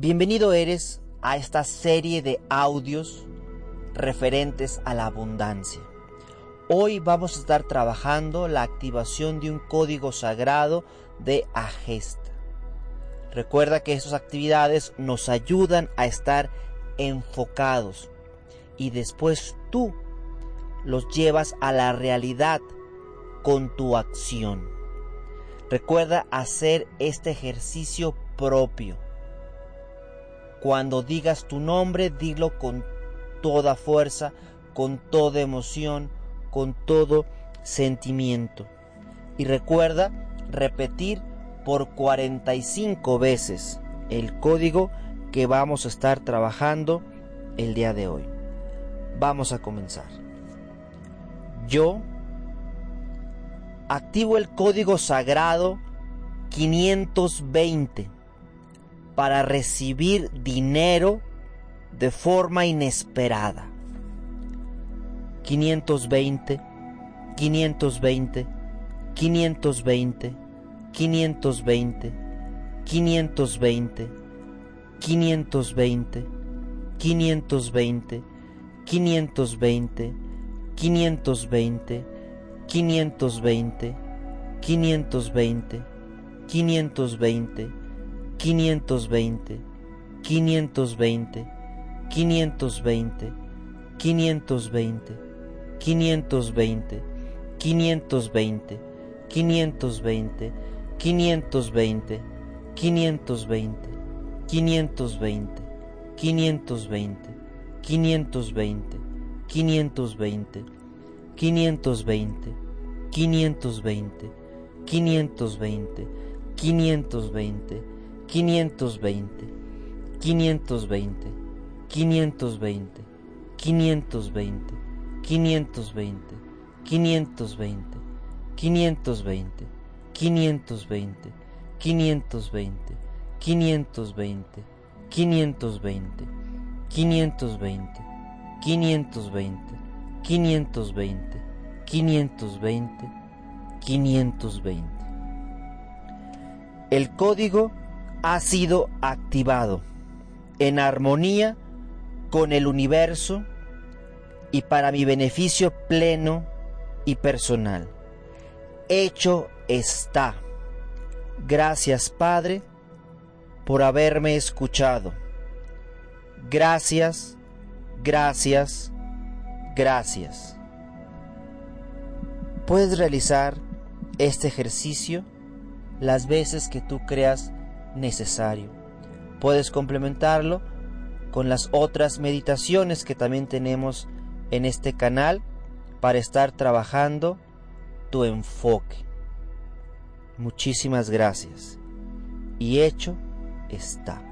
Bienvenido eres a esta serie de audios referentes a la abundancia. Hoy vamos a estar trabajando la activación de un código sagrado de Agesta. Recuerda que estas actividades nos ayudan a estar enfocados y después tú los llevas a la realidad con tu acción. Recuerda hacer este ejercicio propio cuando digas tu nombre, dilo con toda fuerza, con toda emoción, con todo sentimiento. Y recuerda repetir por 45 veces el código que vamos a estar trabajando el día de hoy. Vamos a comenzar. Yo activo el código sagrado 520 para recibir dinero de forma inesperada. 520, 520, 520, 520, 520, 520, 520, 520, 520, 520, 520, 520, 520, 520, 520, 520, 520, 520, 520, 520, 520, 520, 520, 520, 520, 520, 520, 520, 520, 520, 520, 520, 520, 520, 520, 520, 520, 520, 520, 520, 520, 520, 520, 520, 520. El código ha sido activado en armonía con el universo y para mi beneficio pleno y personal. Hecho está. Gracias Padre por haberme escuchado. Gracias, gracias, gracias. Puedes realizar este ejercicio las veces que tú creas necesario. Puedes complementarlo con las otras meditaciones que también tenemos en este canal para estar trabajando tu enfoque. Muchísimas gracias. Y hecho está.